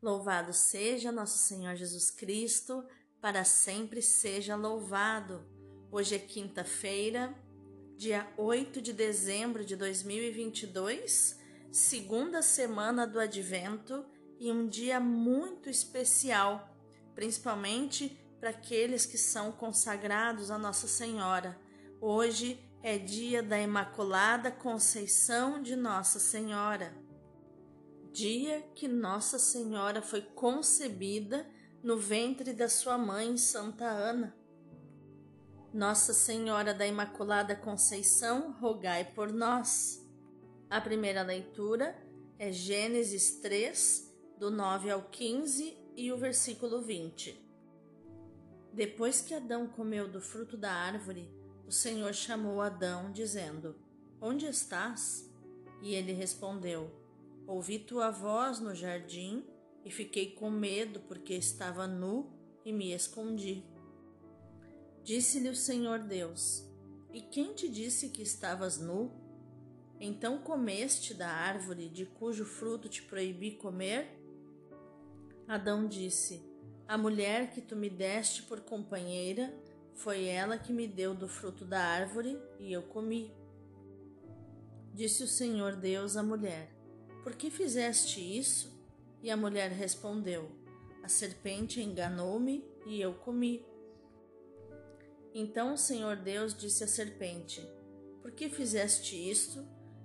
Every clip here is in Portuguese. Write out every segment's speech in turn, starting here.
Louvado seja nosso Senhor Jesus Cristo, para sempre seja louvado. Hoje é quinta-feira, dia 8 de dezembro de 2022, segunda semana do Advento e um dia muito especial, principalmente para aqueles que são consagrados a Nossa Senhora. Hoje é dia da Imaculada Conceição de Nossa Senhora dia que Nossa Senhora foi concebida no ventre da sua mãe, Santa Ana. Nossa Senhora da Imaculada Conceição, rogai por nós. A primeira leitura é Gênesis 3, do 9 ao 15 e o versículo 20. Depois que Adão comeu do fruto da árvore, o Senhor chamou Adão, dizendo: Onde estás? E ele respondeu: Ouvi tua voz no jardim e fiquei com medo porque estava nu e me escondi. Disse-lhe o Senhor Deus: E quem te disse que estavas nu? Então comeste da árvore de cujo fruto te proibi comer? Adão disse: A mulher que tu me deste por companheira foi ela que me deu do fruto da árvore e eu comi. Disse o Senhor Deus à mulher: por que fizeste isso? E a mulher respondeu: A serpente enganou-me e eu comi. Então o Senhor Deus disse à serpente: Por que fizeste isto?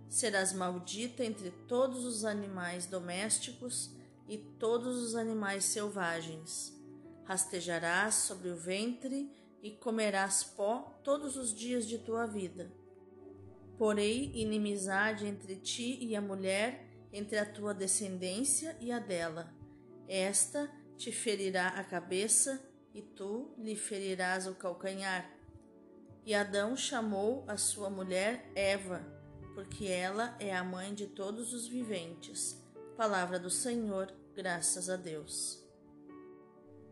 Serás maldita entre todos os animais domésticos e todos os animais selvagens. Rastejarás sobre o ventre e comerás pó todos os dias de tua vida. Porei inimizade entre ti e a mulher entre a tua descendência e a dela. Esta te ferirá a cabeça e tu lhe ferirás o calcanhar. E Adão chamou a sua mulher Eva, porque ela é a mãe de todos os viventes. Palavra do Senhor, graças a Deus.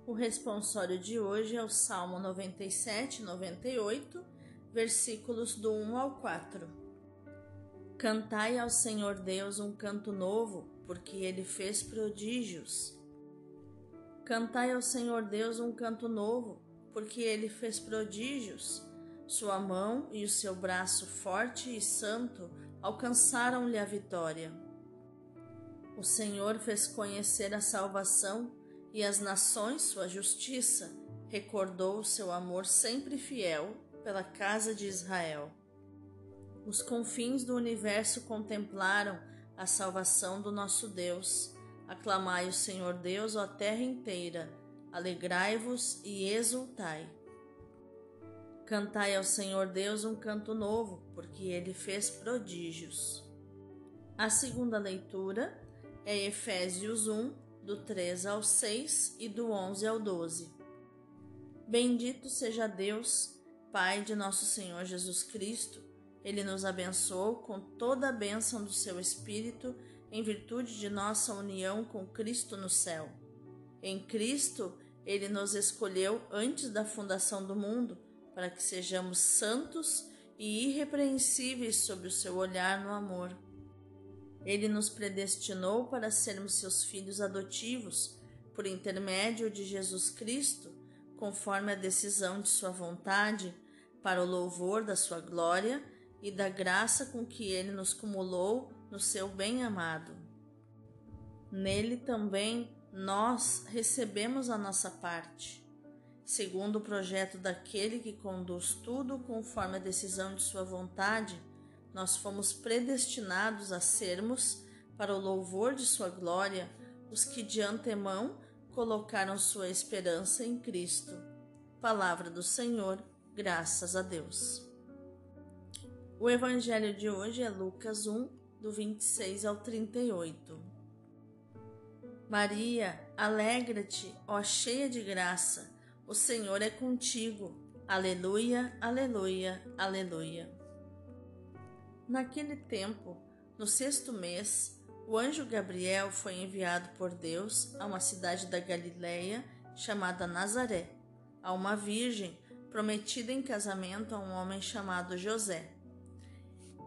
O responsório de hoje é o Salmo 97, 98, versículos do 1 ao 4. Cantai ao Senhor Deus um canto novo, porque ele fez prodígios. Cantai ao Senhor Deus um canto novo, porque ele fez prodígios. Sua mão e o seu braço forte e santo alcançaram-lhe a vitória. O Senhor fez conhecer a salvação e as nações sua justiça, recordou o seu amor sempre fiel pela casa de Israel. Os confins do universo contemplaram a salvação do nosso Deus. Aclamai o Senhor Deus, ó terra inteira, alegrai-vos e exultai. Cantai ao Senhor Deus um canto novo, porque ele fez prodígios. A segunda leitura é Efésios 1, do 3 ao 6 e do 11 ao 12. Bendito seja Deus, Pai de nosso Senhor Jesus Cristo ele nos abençoou com toda a bênção do seu Espírito em virtude de nossa união com Cristo no céu. Em Cristo, ele nos escolheu antes da fundação do mundo para que sejamos santos e irrepreensíveis sob o seu olhar no amor. Ele nos predestinou para sermos seus filhos adotivos por intermédio de Jesus Cristo, conforme a decisão de sua vontade, para o louvor da sua glória e da graça com que ele nos cumulou no seu bem-amado. Nele também nós recebemos a nossa parte, segundo o projeto daquele que conduz tudo conforme a decisão de sua vontade. Nós fomos predestinados a sermos, para o louvor de sua glória, os que de antemão colocaram sua esperança em Cristo. Palavra do Senhor, graças a Deus. O evangelho de hoje é Lucas 1, do 26 ao 38. Maria, alegra-te, ó cheia de graça, o Senhor é contigo. Aleluia, aleluia, aleluia. Naquele tempo, no sexto mês, o anjo Gabriel foi enviado por Deus a uma cidade da Galiléia chamada Nazaré, a uma virgem prometida em casamento a um homem chamado José.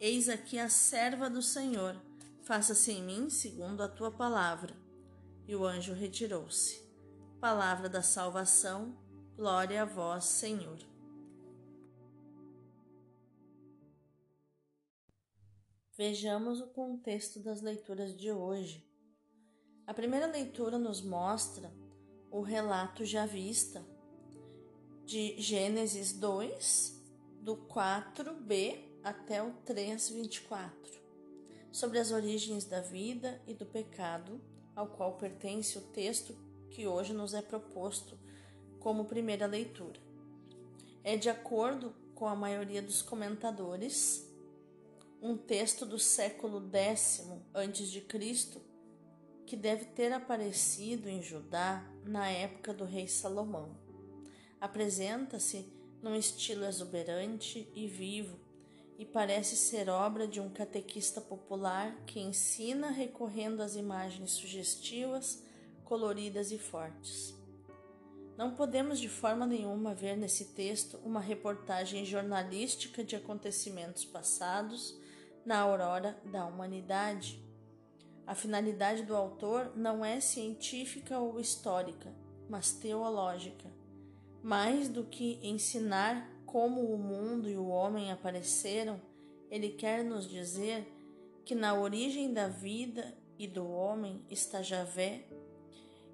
Eis aqui a serva do Senhor, faça-se em mim segundo a tua palavra. E o anjo retirou-se. Palavra da salvação, glória a vós, Senhor. Vejamos o contexto das leituras de hoje. A primeira leitura nos mostra o relato já vista de Gênesis 2, do 4b até o 3:24, sobre as origens da vida e do pecado, ao qual pertence o texto que hoje nos é proposto como primeira leitura. É de acordo com a maioria dos comentadores, um texto do século X antes de Cristo que deve ter aparecido em Judá na época do rei Salomão. Apresenta-se num estilo exuberante e vivo e parece ser obra de um catequista popular que ensina recorrendo às imagens sugestivas coloridas e fortes. Não podemos de forma nenhuma ver nesse texto uma reportagem jornalística de acontecimentos passados na aurora da humanidade. A finalidade do autor não é científica ou histórica, mas teológica. Mais do que ensinar como o mundo e o homem apareceram, ele quer nos dizer que na origem da vida e do homem está Javé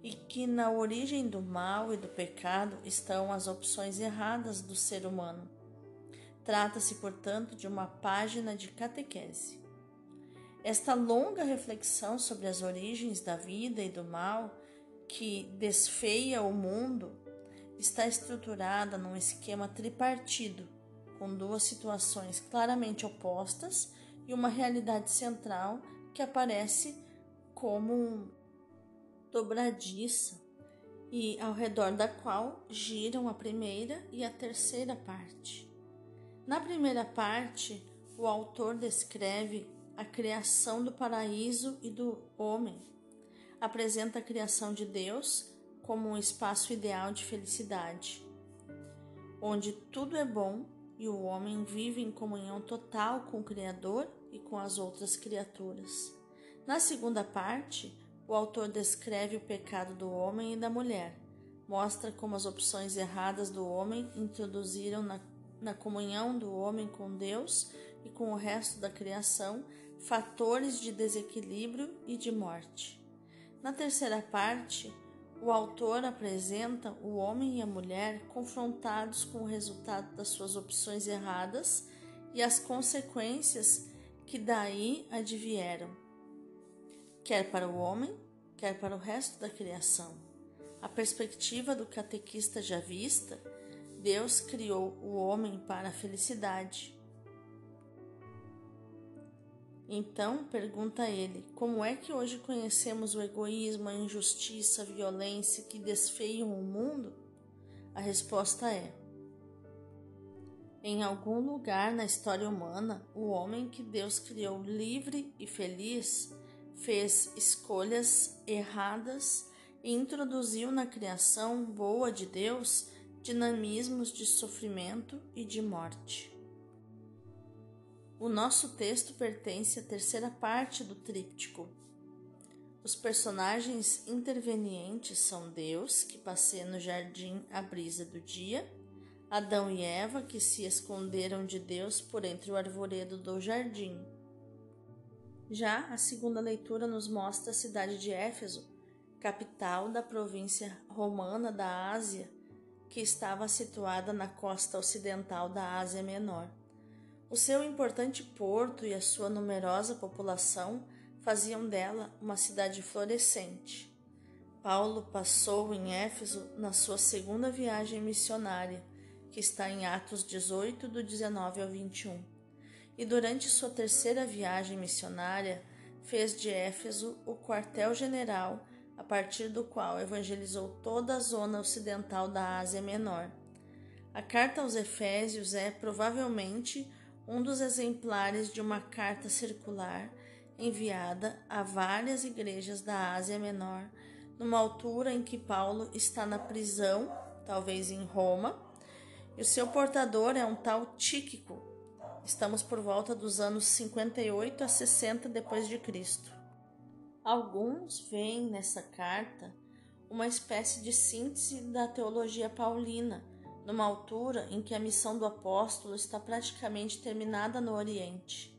e que na origem do mal e do pecado estão as opções erradas do ser humano. Trata-se, portanto, de uma página de catequese. Esta longa reflexão sobre as origens da vida e do mal que desfeia o mundo está estruturada num esquema tripartido, com duas situações claramente opostas e uma realidade central que aparece como dobradiça e ao redor da qual giram a primeira e a terceira parte. Na primeira parte, o autor descreve a criação do paraíso e do homem. Apresenta a criação de Deus como um espaço ideal de felicidade, onde tudo é bom e o homem vive em comunhão total com o Criador e com as outras criaturas. Na segunda parte, o autor descreve o pecado do homem e da mulher, mostra como as opções erradas do homem introduziram na, na comunhão do homem com Deus e com o resto da criação fatores de desequilíbrio e de morte. Na terceira parte, o autor apresenta o homem e a mulher confrontados com o resultado das suas opções erradas e as consequências que daí advieram quer para o homem, quer para o resto da criação. A perspectiva do catequista já vista, Deus criou o homem para a felicidade. Então pergunta ele: como é que hoje conhecemos o egoísmo, a injustiça, a violência que desfeiam o mundo? A resposta é: em algum lugar na história humana, o homem que Deus criou livre e feliz fez escolhas erradas e introduziu na criação boa de Deus dinamismos de sofrimento e de morte. O nosso texto pertence à terceira parte do tríptico. Os personagens intervenientes são Deus, que passeia no jardim à brisa do dia, Adão e Eva, que se esconderam de Deus por entre o arvoredo do jardim. Já a segunda leitura nos mostra a cidade de Éfeso, capital da província romana da Ásia, que estava situada na costa ocidental da Ásia Menor. O seu importante porto e a sua numerosa população faziam dela uma cidade florescente. Paulo passou em Éfeso na sua segunda viagem missionária, que está em Atos 18, do 19 ao 21. E durante sua terceira viagem missionária, fez de Éfeso o quartel-general a partir do qual evangelizou toda a zona ocidental da Ásia Menor. A carta aos Efésios é provavelmente um dos exemplares de uma carta circular enviada a várias igrejas da Ásia Menor, numa altura em que Paulo está na prisão, talvez em Roma, e o seu portador é um tal Tíquico. Estamos por volta dos anos 58 a 60 depois de Cristo. Alguns veem nessa carta uma espécie de síntese da teologia paulina, numa altura em que a missão do apóstolo está praticamente terminada no Oriente.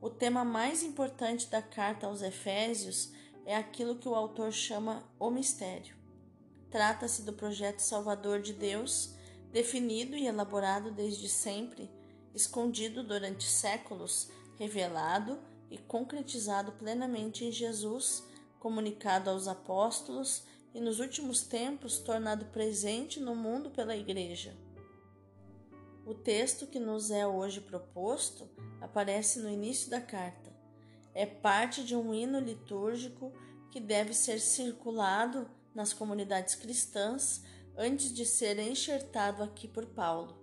O tema mais importante da carta aos Efésios é aquilo que o autor chama o mistério. Trata-se do projeto salvador de Deus, definido e elaborado desde sempre, escondido durante séculos, revelado e concretizado plenamente em Jesus, comunicado aos apóstolos e nos últimos tempos tornado presente no mundo pela Igreja. O texto que nos é hoje proposto aparece no início da carta. É parte de um hino litúrgico que deve ser circulado nas comunidades cristãs antes de ser enxertado aqui por Paulo.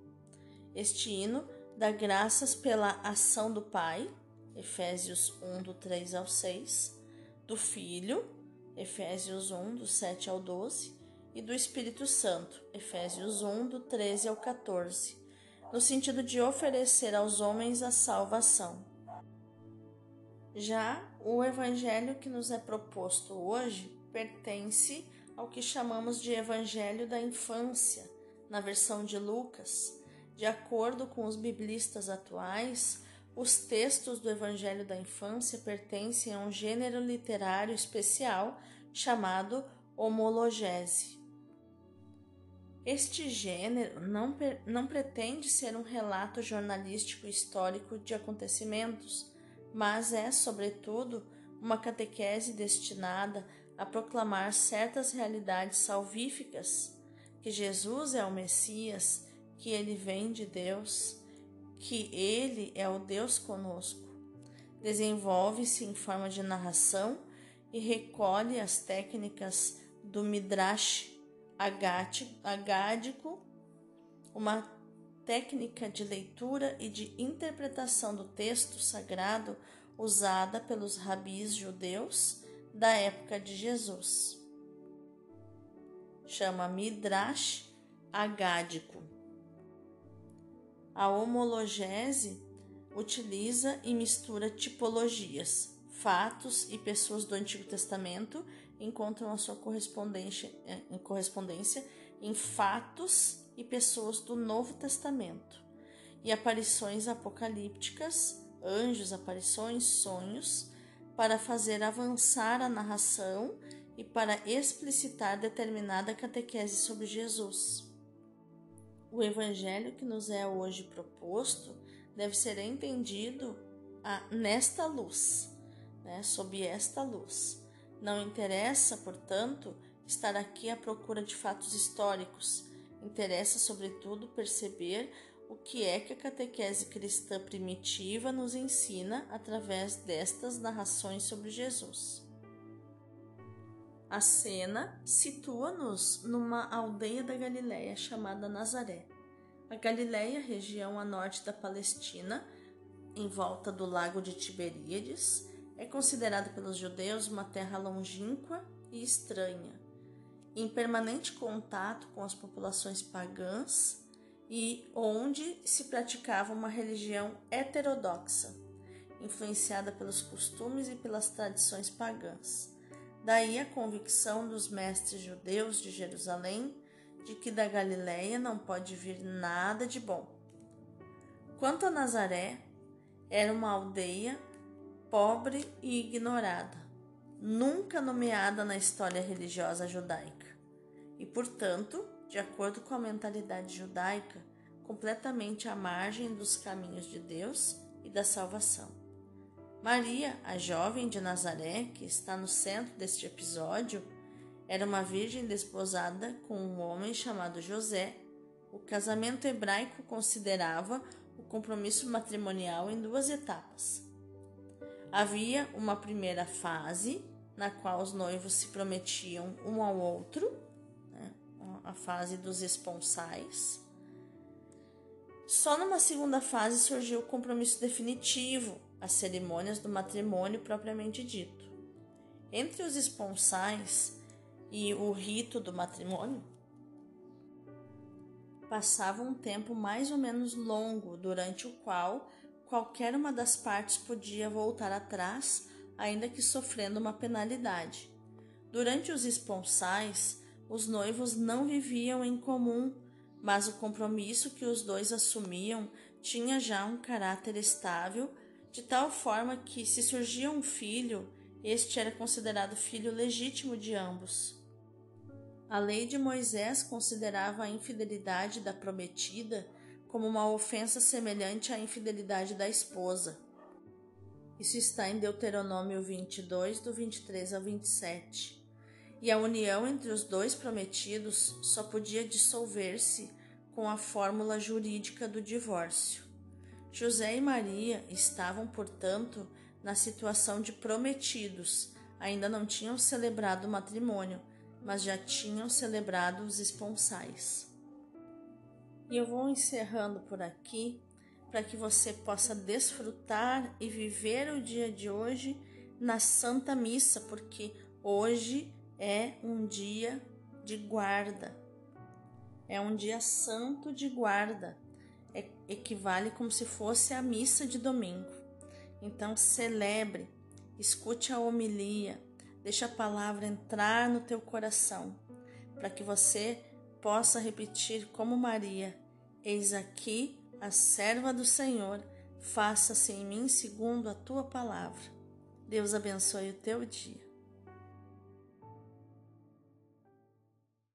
Este hino dá graças pela ação do Pai, Efésios 1, do 3 ao 6, do Filho, Efésios 1, do 7 ao 12, e do Espírito Santo, Efésios 1, do 13 ao 14, no sentido de oferecer aos homens a salvação. Já o evangelho que nos é proposto hoje pertence ao que chamamos de evangelho da infância, na versão de Lucas. De acordo com os biblistas atuais, os textos do Evangelho da Infância pertencem a um gênero literário especial chamado homologese. Este gênero não, não pretende ser um relato jornalístico histórico de acontecimentos, mas é, sobretudo, uma catequese destinada a proclamar certas realidades salvíficas, que Jesus é o Messias, que ele vem de Deus que ele é o Deus conosco. Desenvolve-se em forma de narração e recolhe as técnicas do Midrash agádico, uma técnica de leitura e de interpretação do texto sagrado usada pelos rabis judeus da época de Jesus. Chama Midrash agádico. A homologese utiliza e mistura tipologias. Fatos e pessoas do Antigo Testamento encontram a sua correspondência eh, correspondência em fatos e pessoas do Novo Testamento. E aparições apocalípticas, anjos, aparições, sonhos, para fazer avançar a narração e para explicitar determinada catequese sobre Jesus. O evangelho que nos é hoje proposto deve ser entendido a, nesta luz, né, sob esta luz. Não interessa, portanto, estar aqui à procura de fatos históricos. Interessa, sobretudo, perceber o que é que a catequese cristã primitiva nos ensina através destas narrações sobre Jesus. A cena situa-nos numa aldeia da Galiléia chamada Nazaré. A Galiléia, região a norte da Palestina, em volta do lago de Tiberíades, é considerada pelos judeus uma terra longínqua e estranha. em permanente contato com as populações pagãs e onde se praticava uma religião heterodoxa, influenciada pelos costumes e pelas tradições pagãs. Daí a convicção dos mestres judeus de Jerusalém de que da Galiléia não pode vir nada de bom. Quanto a Nazaré, era uma aldeia pobre e ignorada, nunca nomeada na história religiosa judaica, e, portanto, de acordo com a mentalidade judaica, completamente à margem dos caminhos de Deus e da salvação. Maria, a jovem de Nazaré, que está no centro deste episódio, era uma virgem desposada com um homem chamado José. O casamento hebraico considerava o compromisso matrimonial em duas etapas. Havia uma primeira fase, na qual os noivos se prometiam um ao outro, né, a fase dos esponsais. Só numa segunda fase surgiu o compromisso definitivo, as cerimônias do matrimônio propriamente dito. Entre os esponsais e o rito do matrimônio passava um tempo mais ou menos longo, durante o qual qualquer uma das partes podia voltar atrás, ainda que sofrendo uma penalidade. Durante os esponsais, os noivos não viviam em comum, mas o compromisso que os dois assumiam tinha já um caráter estável, de tal forma que, se surgia um filho, este era considerado filho legítimo de ambos. A lei de Moisés considerava a infidelidade da prometida como uma ofensa semelhante à infidelidade da esposa. Isso está em Deuteronômio 22, do 23 ao 27. E a união entre os dois prometidos só podia dissolver-se com a fórmula jurídica do divórcio. José e Maria estavam, portanto, na situação de prometidos, ainda não tinham celebrado o matrimônio mas já tinham celebrado os esponsais. E eu vou encerrando por aqui para que você possa desfrutar e viver o dia de hoje na Santa Missa, porque hoje é um dia de guarda. É um dia santo de guarda. Equivale como se fosse a missa de domingo. Então celebre, escute a homilia, Deixa a palavra entrar no teu coração, para que você possa repetir como Maria: Eis aqui a serva do Senhor, faça-se em mim segundo a tua palavra. Deus abençoe o teu dia.